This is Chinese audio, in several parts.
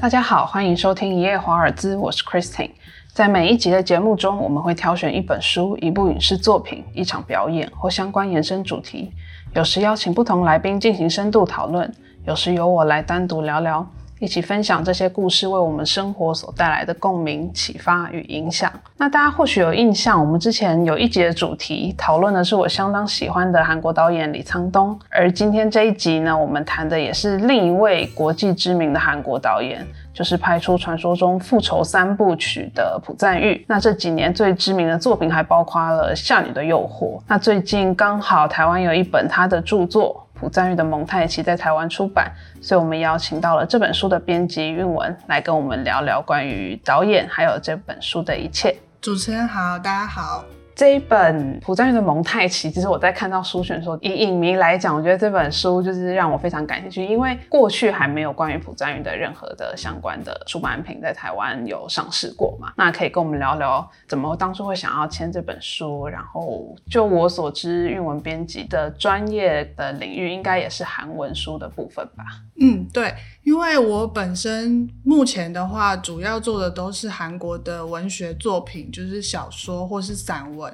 大家好，欢迎收听一夜华尔兹，我是 Christine。在每一集的节目中，我们会挑选一本书、一部影视作品、一场表演或相关延伸主题，有时邀请不同来宾进行深度讨论，有时由我来单独聊聊。一起分享这些故事为我们生活所带来的共鸣、启发与影响。那大家或许有印象，我们之前有一集的主题讨论的是我相当喜欢的韩国导演李沧东，而今天这一集呢，我们谈的也是另一位国际知名的韩国导演，就是拍出传说中复仇三部曲的朴赞玉。那这几年最知名的作品还包括了《夏女的诱惑》。那最近刚好台湾有一本他的著作。朴赞玉的蒙太奇在台湾出版，所以我们邀请到了这本书的编辑韵文来跟我们聊聊关于导演还有这本书的一切。主持人好，大家好。这一本朴赞玉的蒙太奇，其实我在看到书选的时候，以影迷来讲，我觉得这本书就是让我非常感兴趣，因为过去还没有关于朴赞玉的任何的相关的出版品在台湾有上市过嘛。那可以跟我们聊聊，怎么当初会想要签这本书？然后就我所知，韵文编辑的专业的领域应该也是韩文书的部分吧？嗯，对。因为我本身目前的话，主要做的都是韩国的文学作品，就是小说或是散文，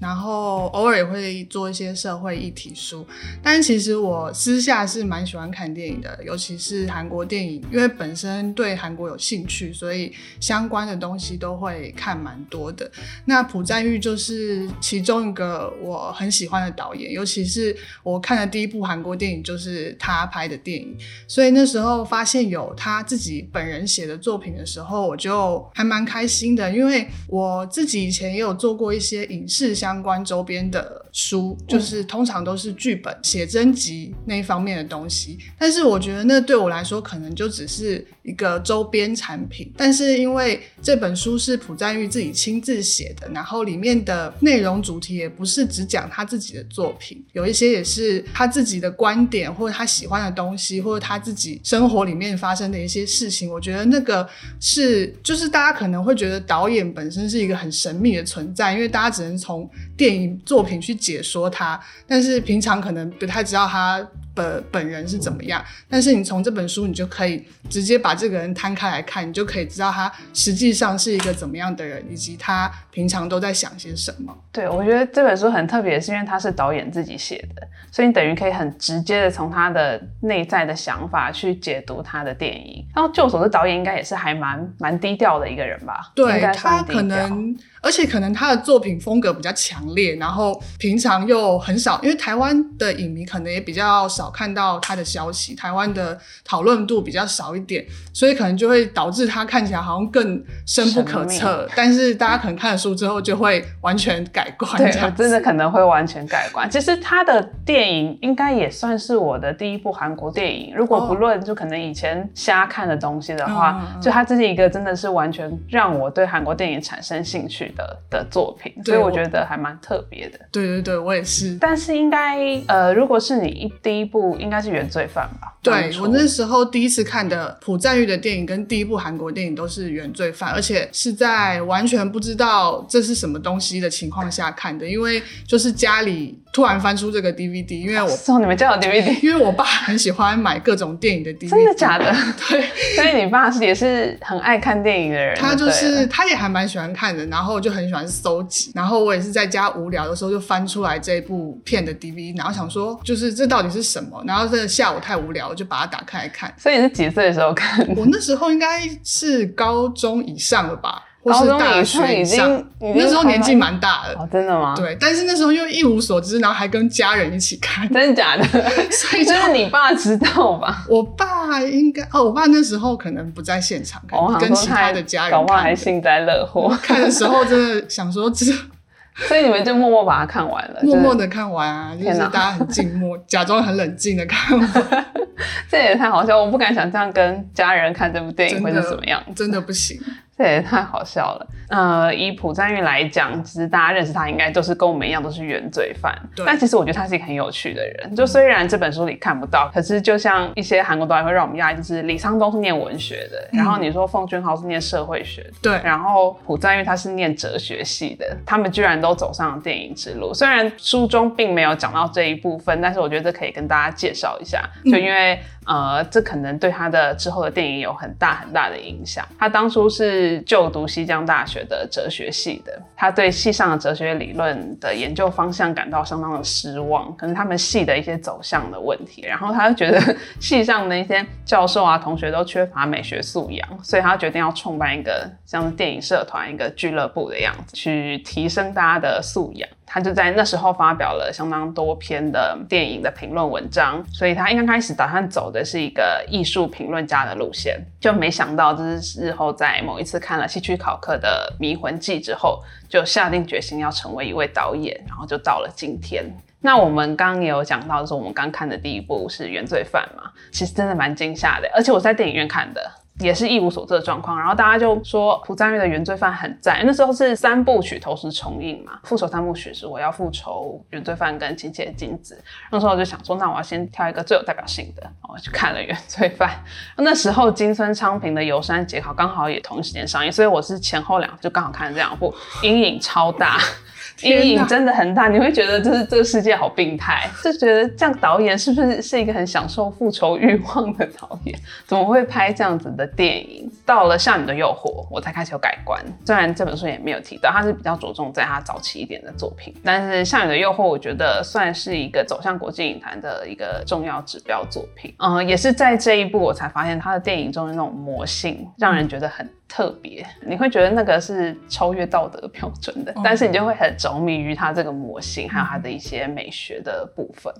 然后偶尔也会做一些社会议题书。但其实我私下是蛮喜欢看电影的，尤其是韩国电影，因为本身对韩国有兴趣，所以相关的东西都会看蛮多的。那朴赞玉就是其中一个我很喜欢的导演，尤其是我看的第一部韩国电影就是他拍的电影，所以那时候发。现有他自己本人写的作品的时候，我就还蛮开心的，因为我自己以前也有做过一些影视相关周边的书，就是通常都是剧本、写真集那一方面的东西。但是我觉得那对我来说可能就只是一个周边产品。但是因为这本书是朴赞玉自己亲自写的，然后里面的内容主题也不是只讲他自己的作品，有一些也是他自己的观点，或者他喜欢的东西，或者他自己生活。里面发生的一些事情，我觉得那个是，就是大家可能会觉得导演本身是一个很神秘的存在，因为大家只能从电影作品去解说他，但是平常可能不太知道他。本本人是怎么样？但是你从这本书，你就可以直接把这个人摊开来看，你就可以知道他实际上是一个怎么样的人，以及他平常都在想些什么。对，我觉得这本书很特别，是因为他是导演自己写的，所以你等于可以很直接的从他的内在的想法去解读他的电影。然后，就我所知，导演应该也是还蛮蛮低调的一个人吧？对他可能。而且可能他的作品风格比较强烈，然后平常又很少，因为台湾的影迷可能也比较少看到他的消息，台湾的讨论度比较少一点，所以可能就会导致他看起来好像更深不可测。但是大家可能看了书之后就会完全改观，对，真的可能会完全改观。其实他的电影应该也算是我的第一部韩国电影，如果不论就可能以前瞎看的东西的话，就他这是一个真的是完全让我对韩国电影产生兴趣。的的作品，所以我觉得还蛮特别的。对对对，我也是。但是应该呃，如果是你一第一部，应该是《原罪犯》吧？对我那时候第一次看的朴赞玉的电影，跟第一部韩国电影都是《原罪犯》，而且是在完全不知道这是什么东西的情况下看的，因为就是家里突然翻出这个 DVD，因为我 送你们家有 DVD，因为我爸很喜欢买各种电影的 DVD，真的假的？对，所以你爸是也是很爱看电影的人，他就是他也还蛮喜欢看的，然后就很喜欢搜集，然后我也是在家无聊的时候就翻出来这部片的 DVD，然后想说就是这到底是什么？然后这下午太无聊。我就把它打开来看，所以你是几岁的时候看？我那时候应该是高中以上了吧，高中以上已经那时候年纪蛮大的，哦，真的吗？对，但是那时候又一无所知，然后还跟家人一起看，真的假的？所以就是你爸知道吧？我爸应该哦，我爸那时候可能不在现场看，跟其他的家人搞不好还幸灾乐祸。看的时候真的想说这。所以你们就默默把它看完了，默默的看完啊，就是大家很静默，假装很冷静的看完。这也太好笑，我不敢想象跟家人看这部电影会是什么样，真的不行。这也太好笑了。呃，以朴赞玉来讲，其实大家认识他应该都是跟我们一样都是原罪犯。但其实我觉得他是一个很有趣的人。就虽然这本书里看不到，可是就像一些韩国导演会让我们讶异，就是李沧东是念文学的，然后你说奉俊昊是念社会学，对，然后朴赞玉他是念哲学系的，他们居然都走上了电影之路。虽然书中并没有讲到这一部分，但是我觉得这可以跟大家介绍一下。就因为呃，这可能对他的之后的电影有很大很大的影响。他当初是就读西江大学的哲学系的，他对系上的哲学理论的研究方向感到相当的失望，可能他们系的一些走向的问题，然后他就觉得 系上的一些教授啊、同学都缺乏美学素养，所以他决定要创办一个像电影社团、一个俱乐部的样子，去提升大家的素养。他就在那时候发表了相当多篇的电影的评论文章，所以他一刚开始打算走的是一个艺术评论家的路线，就没想到这是日后在某一次看了希区考克的《迷魂记》之后，就下定决心要成为一位导演，然后就到了今天。那我们刚刚也有讲到，说我们刚看的第一部是《原罪犯》嘛，其实真的蛮惊吓的，而且我在电影院看的。也是一无所知的状况，然后大家就说朴赞玉的原罪犯很赞。那时候是三部曲同时重映嘛，复仇三部曲是我要复仇、原罪犯跟亲切的金子。那时候我就想说，那我要先挑一个最有代表性的，我去看了原罪犯。那时候金村昌平的游山节考刚好也同一时间上映，所以我是前后两就刚好看了这两部，阴影超大。阴影真的很大，你会觉得就是这个世界好病态，就觉得这样导演是不是是一个很享受复仇欲望的导演？怎么会拍这样子的电影？到了《少女的诱惑》，我才开始有改观。虽然这本书也没有提到，他是比较着重在他早期一点的作品，但是《少女的诱惑》我觉得算是一个走向国际影坛的一个重要指标作品。嗯，也是在这一部我才发现他的电影中的那种魔性，让人觉得很。特别，你会觉得那个是超越道德标准的，但是你就会很着迷于它这个模型，还有它的一些美学的部分。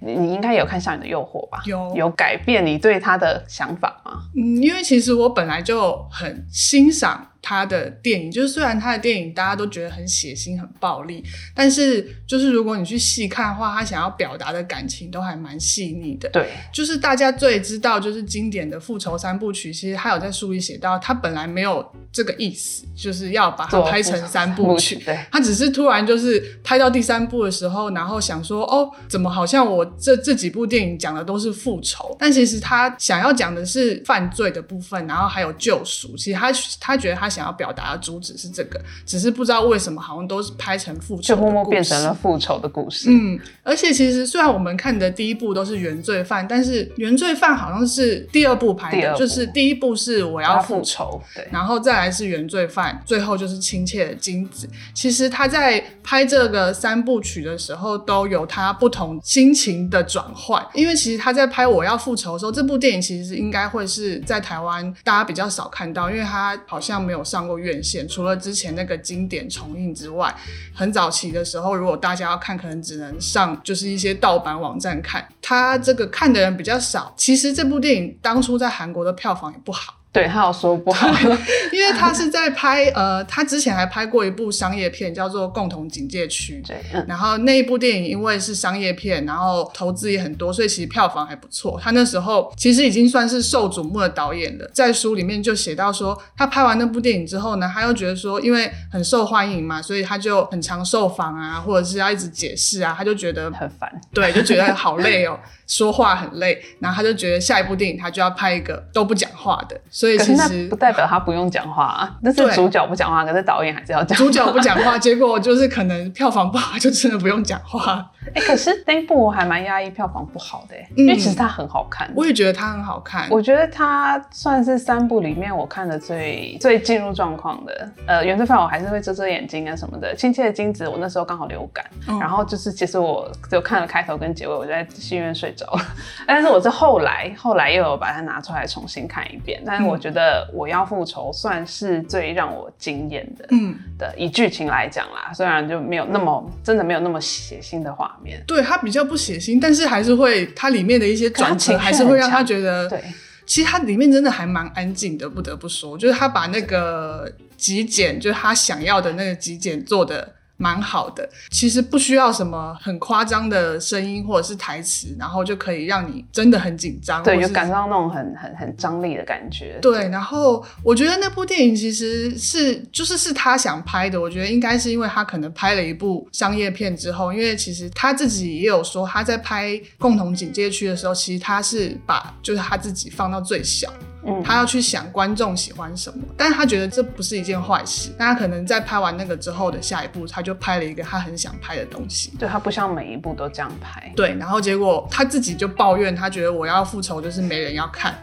你你应该有看《少女的诱惑》吧？有有改变你对它的想法吗？嗯，因为其实我本来就很欣赏。他的电影就是虽然他的电影大家都觉得很血腥、很暴力，但是就是如果你去细看的话，他想要表达的感情都还蛮细腻的。对，就是大家最知道就是经典的复仇三部曲，其实他有在书里写到，他本来没有这个意思，就是要把它拍成三部曲。对，他只是突然就是拍到第三部的时候，然后想说，哦，怎么好像我这这几部电影讲的都是复仇，但其实他想要讲的是犯罪的部分，然后还有救赎。其实他他觉得他。想要表达的主旨是这个，只是不知道为什么好像都是拍成复仇，就默默变成了复仇的故事。嗯，而且其实虽然我们看的第一部都是原罪犯，但是原罪犯好像是第二部拍的，就是第一部是我要复仇，对，然后再来是原罪犯，最后就是亲切的金子。其实他在拍这个三部曲的时候，都有他不同心情的转换。因为其实他在拍我要复仇的时候，这部电影其实应该会是在台湾大家比较少看到，因为他好像没有。上过院线，除了之前那个经典重映之外，很早期的时候，如果大家要看，可能只能上就是一些盗版网站看。它这个看的人比较少。其实这部电影当初在韩国的票房也不好。对他有说不好，因为他是在拍呃，他之前还拍过一部商业片，叫做《共同警戒区》。对，然后那一部电影因为是商业片，然后投资也很多，所以其实票房还不错。他那时候其实已经算是受瞩目的导演了。在书里面就写到说，他拍完那部电影之后呢，他又觉得说，因为很受欢迎嘛，所以他就很常受访啊，或者是要一直解释啊，他就觉得很烦，对，就觉得好累哦。说话很累，然后他就觉得下一部电影他就要拍一个都不讲话的，所以其实不代表他不用讲话啊，那是主角不讲话，可是导演还是要讲。主角不讲话，结果就是可能票房不好，就真的不用讲话。哎，可是那部我还蛮压抑，票房不好的，因为其实它很好看。我也觉得它很好看。我觉得它算是三部里面我看的最最进入状况的。呃，原罪犯我还是会遮遮眼睛啊什么的。亲切的金子我那时候刚好流感，然后就是其实我就看了开头跟结尾，我就在戏院睡着了。但是我是后来后来又有把它拿出来重新看一遍。但是我觉得我要复仇算是最让我惊艳的。嗯，的以剧情来讲啦，虽然就没有那么真的没有那么血腥的话。对它比较不血腥，但是还是会它里面的一些转情还是会让他觉得，对，其实它里面真的还蛮安静的，不得不说，就是他把那个极简，就是他想要的那个极简做的。蛮好的，其实不需要什么很夸张的声音或者是台词，然后就可以让你真的很紧张，对，就感受到那种很很很张力的感觉。对，然后我觉得那部电影其实是就是是他想拍的，我觉得应该是因为他可能拍了一部商业片之后，因为其实他自己也有说他在拍《共同警戒区》的时候，其实他是把就是他自己放到最小。嗯，他要去想观众喜欢什么，但是他觉得这不是一件坏事。但他可能在拍完那个之后的下一步，他就拍了一个他很想拍的东西。对他不像每一部都这样拍。对，然后结果他自己就抱怨，他觉得我要复仇就是没人要看。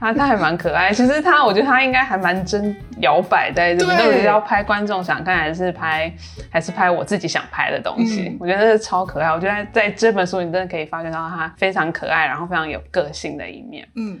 他他还蛮可爱，其实他我觉得他应该还蛮真摇摆在这，到底是要拍观众想看，还是拍还是拍我自己想拍的东西？我觉得是超可爱。我觉得在这本书你真的可以发现到他非常可爱，然后非常有个性的一面。嗯。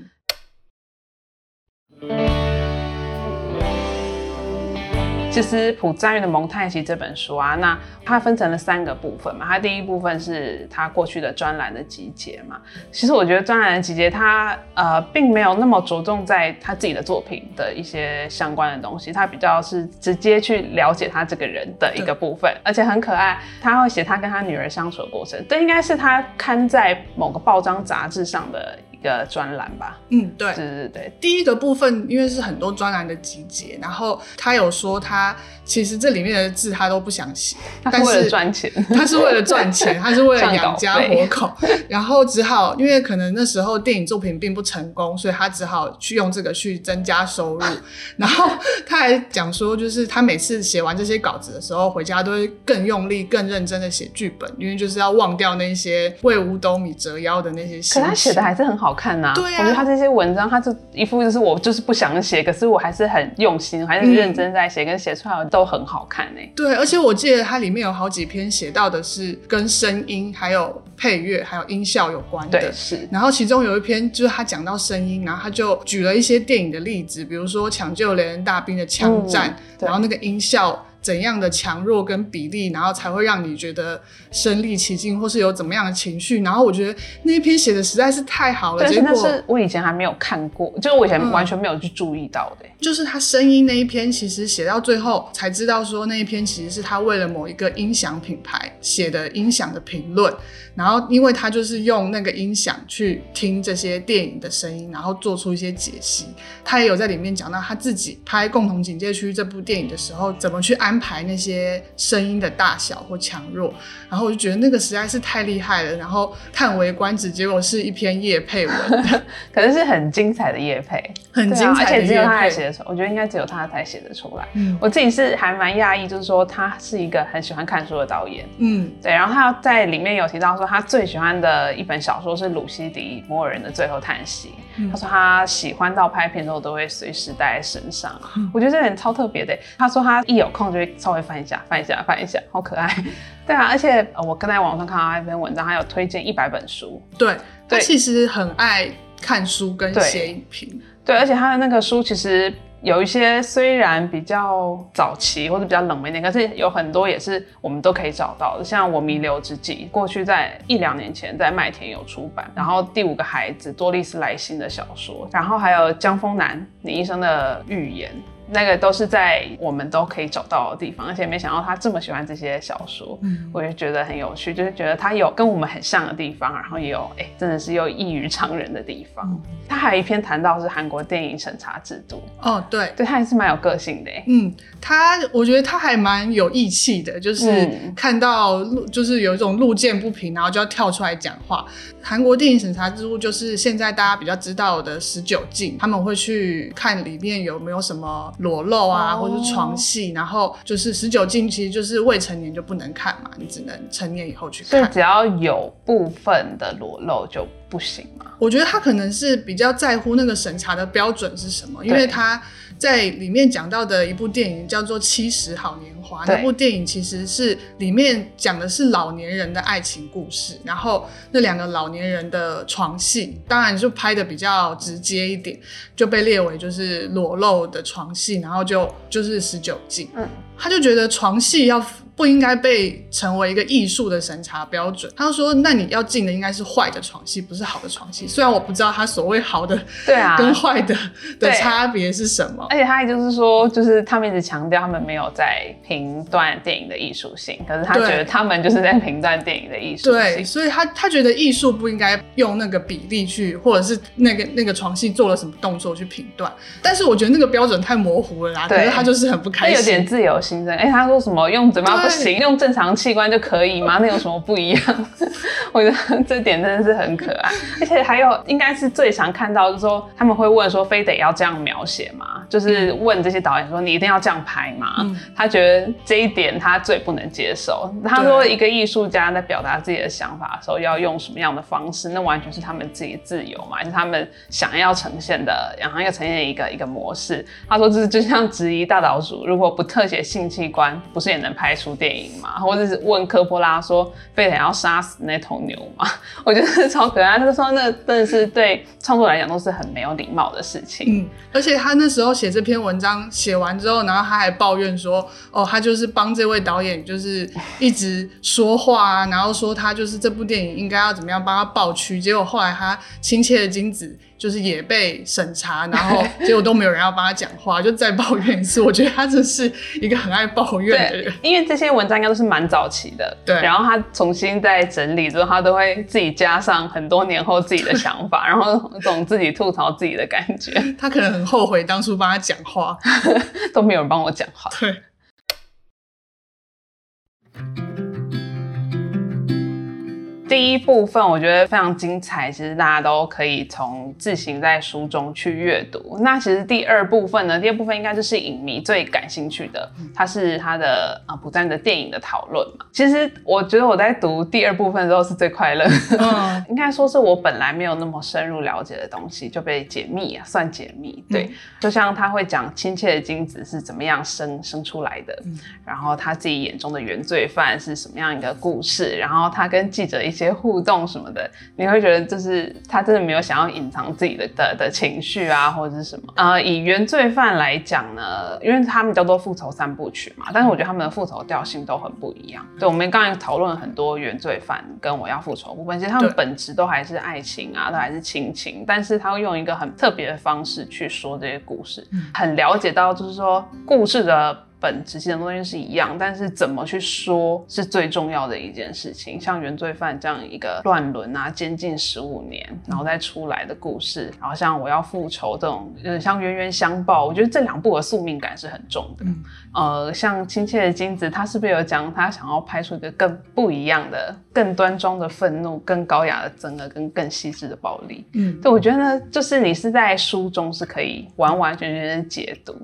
其实朴赞玉的《蒙太奇》这本书啊，那它分成了三个部分嘛。它第一部分是他过去的专栏的集结嘛。其实我觉得专栏的集结，它呃并没有那么着重在他自己的作品的一些相关的东西，他比较是直接去了解他这个人的一个部分，而且很可爱。他会写他跟他女儿相处的过程，这应该是他刊在某个报章杂志上的。一个专栏吧，嗯，对，对对对，第一个部分因为是很多专栏的集结，然后他有说他其实这里面的字他都不想写，但是为了赚钱，他是为了赚钱，他是为了养家活口，然后只好因为可能那时候电影作品并不成功，所以他只好去用这个去增加收入，然后他还讲说，就是他每次写完这些稿子的时候，回家都会更用力、更认真的写剧本，因为就是要忘掉那些为五斗米折腰的那些。可他写的还是很好。看呐，对啊，我觉得他这些文章，他就一副就是我就是不想写，可是我还是很用心，还是认真在写，跟写出来的都很好看呢。对，而且我记得它里面有好几篇写到的是跟声音、还有配乐、还有音效有关的。对，是。然后其中有一篇就是他讲到声音，然后他就举了一些电影的例子，比如说《抢救雷恩大兵》的枪战，然后那个音效。怎样的强弱跟比例，然后才会让你觉得身临其境，或是有怎么样的情绪？然后我觉得那一篇写的实在是太好了。结果是我以前还没有看过，就是我以前完全没有去注意到的。就是他声音那一篇，其实写到最后才知道说那一篇其实是他为了某一个音响品牌写的音响的评论。然后因为他就是用那个音响去听这些电影的声音，然后做出一些解析。他也有在里面讲到他自己拍《共同警戒区》这部电影的时候，怎么去安。排那些声音的大小或强弱，然后我就觉得那个实在是太厉害了，然后叹为观止。结果是一篇叶配文，可能是很精彩的叶配，很精彩，而且只有他才写得出，我觉得应该只有他才写得出来。嗯，我自己是还蛮讶异，就是说他是一个很喜欢看书的导演。嗯，对。然后他在里面有提到说，他最喜欢的一本小说是鲁西迪摩尔人的《最后叹息》。他说他喜欢到拍片之后都会随时带在身上。我觉得这点超特别的。他说他一有空就会。稍微翻一下，翻一下，翻一下，好可爱。对啊，而且我刚在网上看到一篇文章，他有推荐一百本书。对，他其实很爱看书跟写影评。对，而且他的那个书其实有一些虽然比较早期或者比较冷门点，可是有很多也是我们都可以找到的。像《我弥留之际》，过去在一两年前在麦田有出版。然后《第五个孩子》，多丽丝莱辛的小说。然后还有江丰南，你医生的预言。那个都是在我们都可以找到的地方，而且没想到他这么喜欢这些小说，嗯，我就觉得很有趣，就是觉得他有跟我们很像的地方，然后也有哎，真的是又异于常人的地方。他还有一篇谈到是韩国电影审查制度，哦，对，对他还是蛮有个性的，嗯，他我觉得他还蛮有义气的，就是看到路就是有一种路见不平，然后就要跳出来讲话。韩国电影审查制度就是现在大家比较知道的十九禁，他们会去看里面有没有什么。裸露啊，或者是床戏，然后就是十九禁，其实就是未成年就不能看嘛，你只能成年以后去看。所以只要有部分的裸露就不行吗？我觉得他可能是比较在乎那个审查的标准是什么，因为他。在里面讲到的一部电影叫做《七十好年华》，那部电影其实是里面讲的是老年人的爱情故事，然后那两个老年人的床戏，当然就拍的比较直接一点，就被列为就是裸露的床戏，然后就就是十九禁。嗯，他就觉得床戏要。不应该被成为一个艺术的审查标准。他说：“那你要进的应该是坏的床戏，不是好的床戏。”虽然我不知道他所谓好的对啊 跟坏的的差别是什么。而且他也就是说，就是他们一直强调他们没有在评断电影的艺术性，可是他觉得他们就是在评断电影的艺术性。对，所以他他觉得艺术不应该用那个比例去，或者是那个那个床戏做了什么动作去评断。但是我觉得那个标准太模糊了啦，可是他就是很不开心，有点自由哎，他说什么用嘴巴不行，用正常器官就可以吗？那有什么不一样？我觉得这点真的是很可爱。而且还有，应该是最常看到，就是说他们会问说，非得要这样描写吗？就是问这些导演说，你一定要这样拍吗？他觉得这一点他最不能接受。他说，一个艺术家在表达自己的想法的时候，要用什么样的方式？那完全是他们自己自由嘛，是他们想要呈现的，然后要呈现一个一个模式。他说，这是就像质疑大岛主，如果不特写性性器官，不是也能拍出电影吗？或者是问科波拉说，非得要杀死那头牛吗？我觉得超可爱。他说，那真的是对创作来讲都是很没有礼貌的事情。嗯，而且他那时候写这篇文章写完之后，然后他还抱怨说，哦，他就是帮这位导演就是一直说话啊，然后说他就是这部电影应该要怎么样帮他抱屈，结果后来他亲切的金子。就是也被审查，然后 结果都没有人要帮他讲话，就再抱怨一次。我觉得他真是一个很爱抱怨的人。因为这些文章应该都是蛮早期的，对。然后他重新再整理之后，他都会自己加上很多年后自己的想法，然后总自己吐槽自己的感觉。他可能很后悔当初帮他讲话，都没有人帮我讲话。对。第一部分我觉得非常精彩，其实大家都可以从自行在书中去阅读。那其实第二部分呢，第二部分应该就是影迷最感兴趣的，它是它的啊不断的电影的讨论嘛。其实我觉得我在读第二部分的时候是最快乐，嗯，应该说是我本来没有那么深入了解的东西就被解密啊，算解密。对，就像他会讲亲切的精子是怎么样生生出来的，然后他自己眼中的原罪犯是什么样一个故事，然后他跟记者一。些互动什么的，你会觉得就是他真的没有想要隐藏自己的的的情绪啊，或者是什么？呃，以原罪犯来讲呢，因为他们叫做复仇三部曲嘛，但是我觉得他们的复仇调性都很不一样。对，我们刚才讨论很多原罪犯跟我要复仇部分，其实他们本质都还是爱情啊，都还是亲情，但是他会用一个很特别的方式去说这些故事，很了解到就是说故事的。本质性的东西是一样，但是怎么去说是最重要的一件事情。像原罪犯这样一个乱伦啊，监禁十五年，然后再出来的故事，然后像我要复仇这种，呃，像冤冤相报，我觉得这两部的宿命感是很重的。呃，像亲切的金子，他是不是有讲他想要拍出一个更不一样的、更端庄的愤怒、更高雅的憎恶跟更细致的暴力？嗯，对，我觉得呢，就是你是在书中是可以完完全全的解读。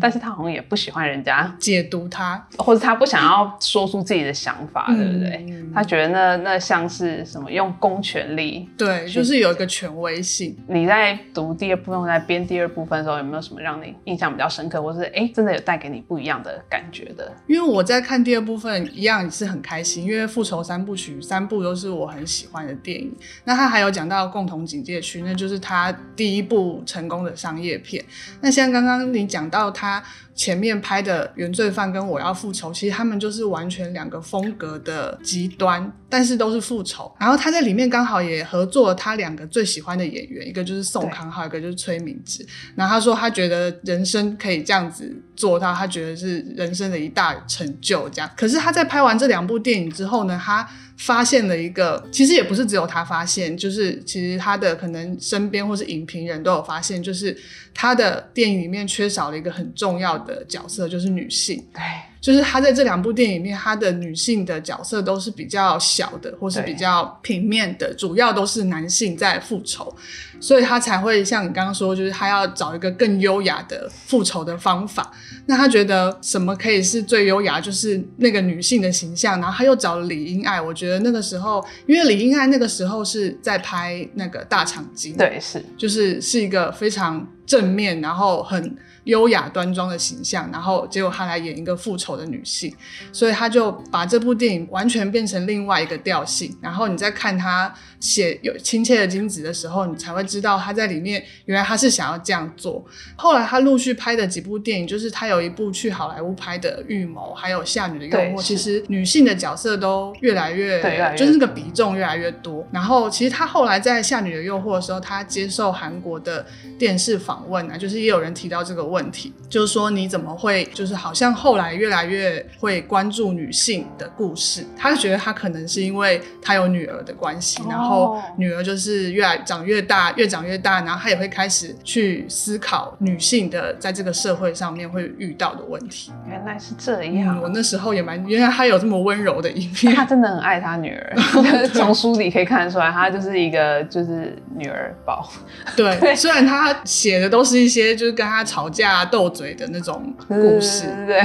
但是他好像也不喜欢人家解读他，或者他不想要说出自己的想法，对不对？他觉得那那像是什么用公权力，对，就是有一个权威性。你在读第二部分，在编第二部分的时候，有没有什么让你印象比较深刻，或是哎，真的有带给你不一样的感觉的？因为我在看第二部分一样是很开心，因为复仇三部曲三部都是我很喜欢的电影。那他还有讲到共同警戒区，那就是他第一部成功的商业片。那像刚刚你讲到。他前面拍的《原罪犯》跟《我要复仇》，其实他们就是完全两个风格的极端，但是都是复仇。然后他在里面刚好也合作了他两个最喜欢的演员，一个就是宋康昊，一个就是崔明植。然后他说他觉得人生可以这样子做到，他觉得是人生的一大成就。这样，可是他在拍完这两部电影之后呢，他。发现了一个，其实也不是只有他发现，就是其实他的可能身边或是影评人都有发现，就是他的电影里面缺少了一个很重要的角色，就是女性。对。就是他在这两部电影里面，他的女性的角色都是比较小的，或是比较平面的，主要都是男性在复仇，所以他才会像你刚刚说，就是他要找一个更优雅的复仇的方法。那他觉得什么可以是最优雅，就是那个女性的形象。然后他又找了李英爱，我觉得那个时候，因为李英爱那个时候是在拍那个大长今，对，是，就是是一个非常正面，然后很。优雅端庄的形象，然后结果她来演一个复仇的女性，所以她就把这部电影完全变成另外一个调性。然后你在看她写有亲切的金子的时候，你才会知道她在里面原来她是想要这样做。后来她陆续拍的几部电影，就是她有一部去好莱坞拍的《预谋》，还有《夏女的诱惑》，其实女性的角色都越来越，就是那个比重越来越多。然后其实她后来在《夏女的诱惑》的时候，她接受韩国的电视访问啊，就是也有人提到这个。问题，就是说你怎么会就是好像后来越来越会关注女性的故事？他觉得他可能是因为他有女儿的关系，然后女儿就是越来长越大，越长越大，然后他也会开始去思考女性的在这个社会上面会遇到的问题。原来是这样，我那时候也蛮，原来他有这么温柔的一面，他真的很爱他女儿，从书里可以看得出来，他就是一个就是女儿宝。对，虽然他写的都是一些就是跟他吵架斗嘴的那种故事，对，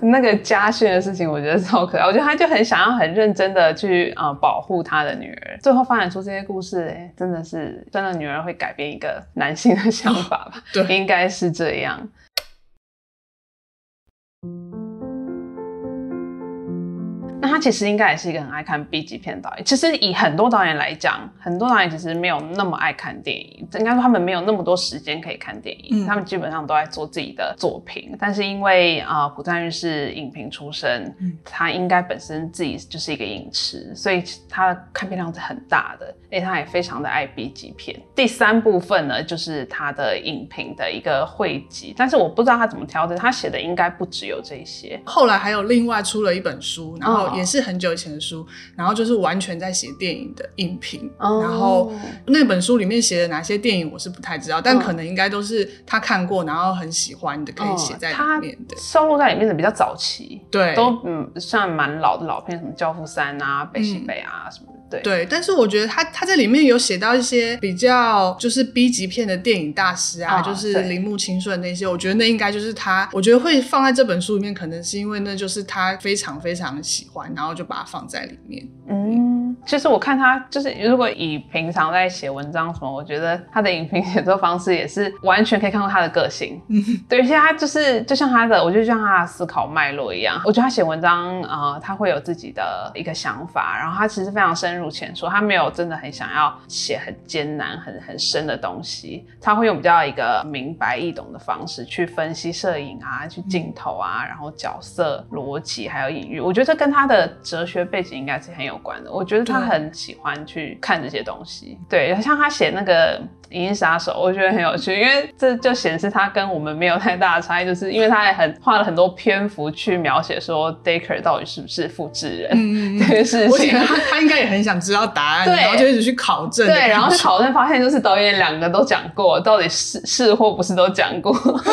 那个家训的事情，我觉得超可爱。我觉得他就很想要很认真的去啊保护他的女儿，最后发展出这些故事，哎，真的是真的女儿会改变一个男性的想法吧？对，应该是这样。那他其实应该也是一个很爱看 B 级片导演。其实以很多导演来讲，很多导演其实没有那么爱看电影，应该说他们没有那么多时间可以看电影，他们基本上都在做自己的作品。但是因为啊，古赞玉是影评出身，他应该本身自己就是一个影痴，所以他看片量是很大的，而且他也非常的爱 B 级片。第三部分呢，就是他的影评的一个汇集，但是我不知道他怎么挑的，他写的应该不只有这些。后来还有另外出了一本书，然后。也是很久以前的书，然后就是完全在写电影的影评，然后那本书里面写的哪些电影我是不太知道，但可能应该都是他看过，然后很喜欢的，可以写在里面的。收录在里面的比较早期，对，都嗯算蛮老的老片，什么《教父三》啊，《北西北》啊什么。对，但是我觉得他他在里面有写到一些比较就是 B 级片的电影大师啊，就是铃木清顺那些，我觉得那应该就是他，我觉得会放在这本书里面，可能是因为那就是他非常非常喜欢，然后就把它放在里面。嗯，其实我看他就是如果以平常在写文章什么，我觉得他的影评写作方式也是完全可以看到他的个性。嗯，对，而且他就是就像他的，我觉得像他的思考脉络一样，我觉得他写文章啊，他会有自己的一个想法，然后他其实非常深入。入浅出，他没有真的很想要写很艰难、很很深的东西，他会用比较一个明白易懂的方式去分析摄影啊、去镜头啊，然后角色逻辑还有隐喻。我觉得这跟他的哲学背景应该是很有关的。我觉得他很喜欢去看这些东西。对，像他写那个。《银翼杀手》我觉得很有趣，因为这就显示他跟我们没有太大的差异，就是因为他也很花了很多篇幅去描写说 Dacre 到底是不是复制人 这件事情。他他应该也很想知道答案，然后就一直去考证。对，然后去考证发现就是导演两个都讲过，到底是是或不是都讲过，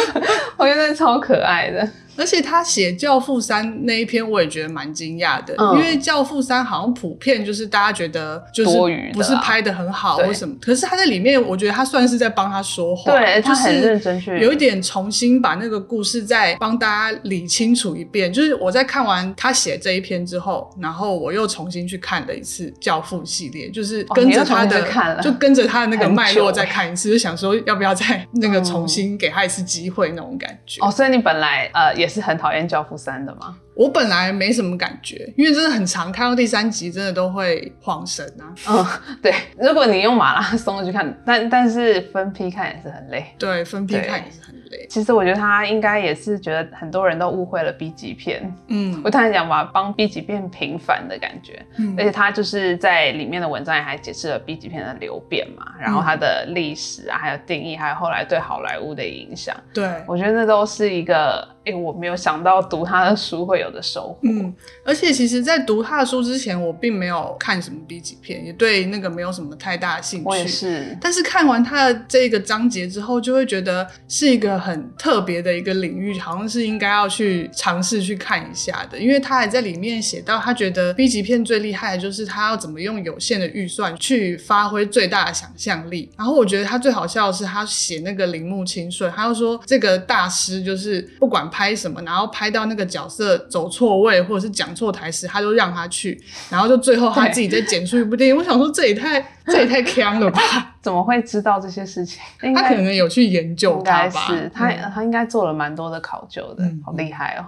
我觉得超可爱的。而且他写《教父三》那一篇，我也觉得蛮惊讶的，因为《教父三》好像普遍就是大家觉得就是不是拍的很好或什么，可是他在里面，我觉得他算是在帮他说话，对，他很认真去，有一点重新把那个故事再帮大家理清楚一遍。就是我在看完他写这一篇之后，然后我又重新去看了一次《教父》系列，就是跟着他的，就跟着他的那个脉络再看一次，就想说要不要再那个重新给他一次机会那种感觉。哦，所以你本来呃。也是很讨厌《教父三》的吗？我本来没什么感觉，因为真的很长，看到第三集真的都会晃神啊。嗯，对，如果你用马拉松去看，但但是分批看也是很累。对，分批看也是很累。其实我觉得他应该也是觉得很多人都误会了 B 级片，嗯，我突然讲把，帮 B 级片平反的感觉，嗯，而且他就是在里面的文章也还解释了 B 级片的流变嘛，然后它的历史啊，还有定义，还有后来对好莱坞的影响，对我觉得那都是一个，哎，我没有想到读他的书会有的收获，嗯，而且其实，在读他的书之前，我并没有看什么 B 级片，也对那个没有什么太大的兴趣，我也是，但是看完他的这个章节之后，就会觉得是一个。很特别的一个领域，好像是应该要去尝试去看一下的，因为他还在里面写到，他觉得 B 级片最厉害的就是他要怎么用有限的预算去发挥最大的想象力。然后我觉得他最好笑的是，他写那个铃木清顺，他又说这个大师就是不管拍什么，然后拍到那个角色走错位或者是讲错台词，他就让他去，然后就最后他自己再剪出一部电影。我想说这也太 这也太坑了吧？怎么会知道这些事情？他可能有去研究，应该是他他应该做了蛮多的考究的，好厉害哦。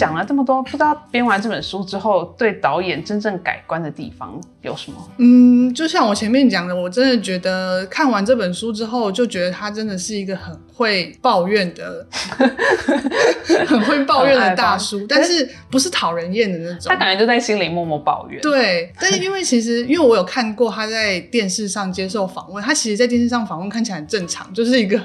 讲了这么多，不知道编完这本书之后，对导演真正改观的地方有什么？嗯，就像我前面讲的，我真的觉得看完这本书之后，就觉得他真的是一个很会抱怨的，很会抱怨的大叔，但是不是讨人厌的那种。他感觉就在心里默默抱怨。对，但是因为其实因为我有看过他在电视上接受访问，他其实在电视上访问看起来很正常，就是一个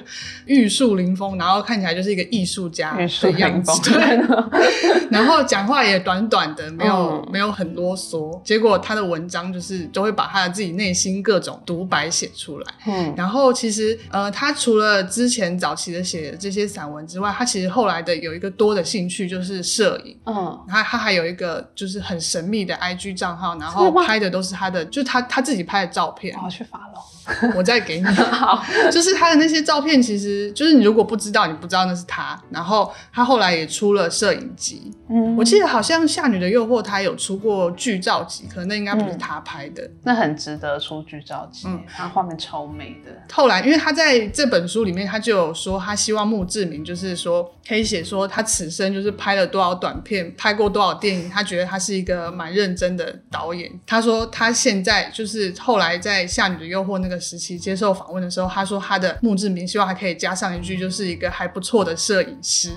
玉树临风，然后看起来就是一个艺术家的样子，对。然后讲话也短短的，没有没有很啰嗦。结果他的文章就是都会把他的自己内心各种独白写出来。嗯，然后其实呃，他除了之前早期的写这些散文之外，他其实后来的有一个多的兴趣就是摄影。嗯，他他还有一个就是很神秘的 IG 账号，然后拍的都是他的，就是他他自己拍的照片。我去发了。我再给你，好，就是他的那些照片，其实就是你如果不知道，你不知道那是他。然后他后来也出了摄影集，嗯，我记得好像《夏女的诱惑》她有出过剧照集，可能那应该不是她拍的，那很值得出剧照集，嗯，她画面超美的。后来，因为她在这本书里面，她就有说她希望墓志铭就是说可以写说她此生就是拍了多少短片，拍过多少电影，她觉得她是一个蛮认真的导演。她说她现在就是后来在《夏女的诱惑》那个。时期接受访问的时候，她说她的墓志铭希望还可以加上一句，就是一个还不错的摄影师，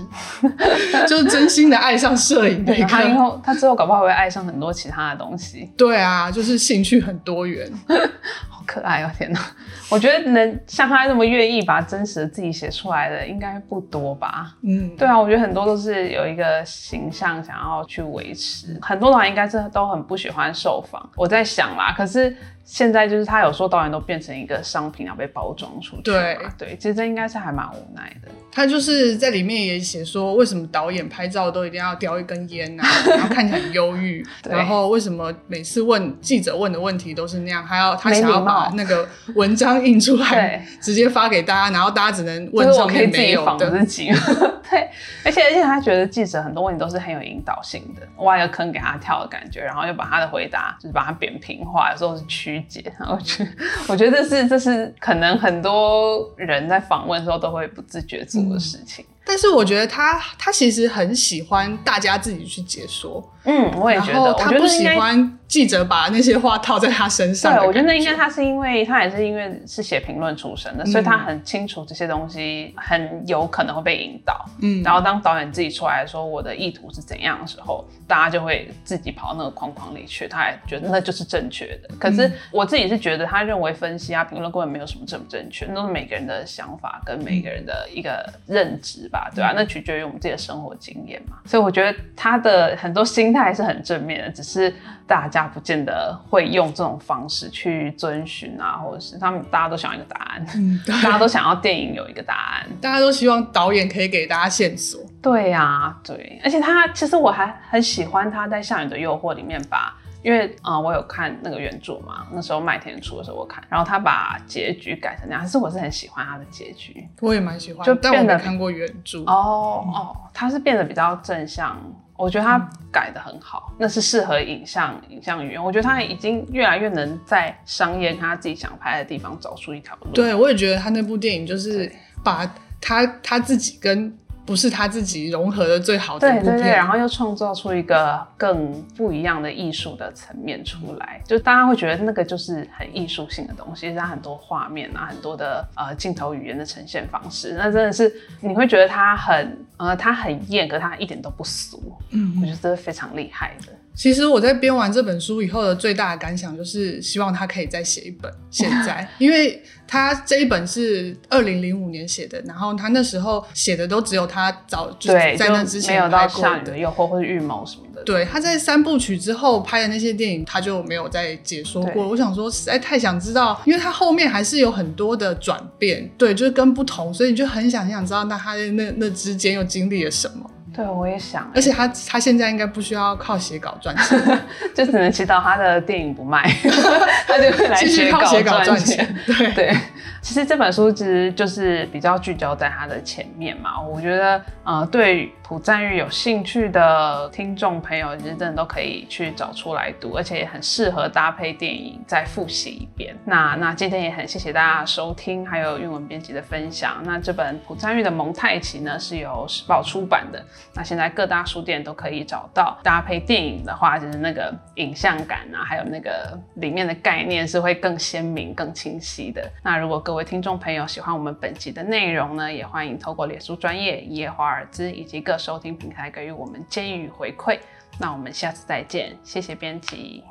就是真心的爱上摄影。他以后他之后搞不好会爱上很多其他的东西。对啊，就是兴趣很多元。可爱哦！天哪，我觉得能像他这么愿意把真实的自己写出来的，应该不多吧？嗯，对啊，我觉得很多都是有一个形象想要去维持。很多导演应该是都很不喜欢受访。我在想啦，可是现在就是他有说导演都变成一个商品要被包装出去。对对，其实这应该是还蛮无奈的。他就是在里面也写说，为什么导演拍照都一定要叼一根烟啊，然后看起来很忧郁。然后为什么每次问记者问的问题都是那样，还要他想要把。那个文章印出来，直接发给大家，然后大家只能问上面没有的。对，而且而且他觉得记者很多问题都是很有引导性的，挖一个坑给他跳的感觉，然后又把他的回答就是把它扁平化，有时候是曲解。然后觉 我觉得这是这是可能很多人在访问的时候都会不自觉做的事情。但是我觉得他他其实很喜欢大家自己去解说，嗯，我也觉得，他不喜欢记者把那些话套在他身上。对，我觉得应该他是因为他也是因为是写评论出身的，所以他很清楚这些东西很有可能会被引导。嗯，然后当导演自己出来说我的意图是怎样的时候，大家就会自己跑到那个框框里去，他也觉得那就是正确的。可是我自己是觉得，他认为分析啊评论根本没有什么正不正确，都是每个人的想法跟每个人的一个认知吧。对啊，那取决于我们自己的生活经验嘛，所以我觉得他的很多心态是很正面的，只是大家不见得会用这种方式去遵循啊，或者是他们大家都想要一个答案，嗯，大家都想要电影有一个答案，大家都希望导演可以给大家线索。对呀，对，而且他其实我还很喜欢他在《下雨的诱惑》里面把。因为啊，我有看那个原著嘛，那时候麦田出的时候我看，然后他把结局改成那样，可是我是很喜欢他的结局，我也蛮喜欢，就变得看过原著哦哦，他是变得比较正向，我觉得他改的很好，那是适合影像影像语言，我觉得他已经越来越能在商业他自己想拍的地方找出一条路。对，我也觉得他那部电影就是把他他自己跟。不是他自己融合的最好的对对对，然后又创造出一个更不一样的艺术的层面出来，就大家会觉得那个就是很艺术性的东西，它很多画面啊，很多的呃镜头语言的呈现方式，那真的是你会觉得它很呃它很艳，可它一点都不俗，嗯，我觉得这是非常厉害的。其实我在编完这本书以后的最大的感想就是，希望他可以再写一本。现在，因为他这一本是二零零五年写的，然后他那时候写的都只有他早就在那之前拍过的《诱惑》或者《预谋》什么的。对，他在三部曲之后拍的那些电影，他就没有再解说过。我想说，实在太想知道，因为他后面还是有很多的转变，对，就是跟不同，所以你就很想很想知道，那他那那之间又经历了什么。对，我也想。而且他他现在应该不需要靠写稿赚钱，就只能祈祷他的电影不卖，他就会来写稿赚钱。对对。其实这本书其实就是比较聚焦在它的前面嘛，我觉得呃对朴赞玉有兴趣的听众朋友，其实真的都可以去找出来读，而且也很适合搭配电影再复习一遍。那那今天也很谢谢大家收听，还有韵文编辑的分享。那这本朴赞玉的蒙太奇呢是由时报出版的，那现在各大书店都可以找到，搭配电影的话，就是那个影像感啊，还有那个里面的概念是会更鲜明、更清晰的。那如果各位听众朋友，喜欢我们本集的内容呢，也欢迎透过脸书专业、叶华尔兹以及各收听平台给予我们建议与回馈。那我们下次再见，谢谢编辑。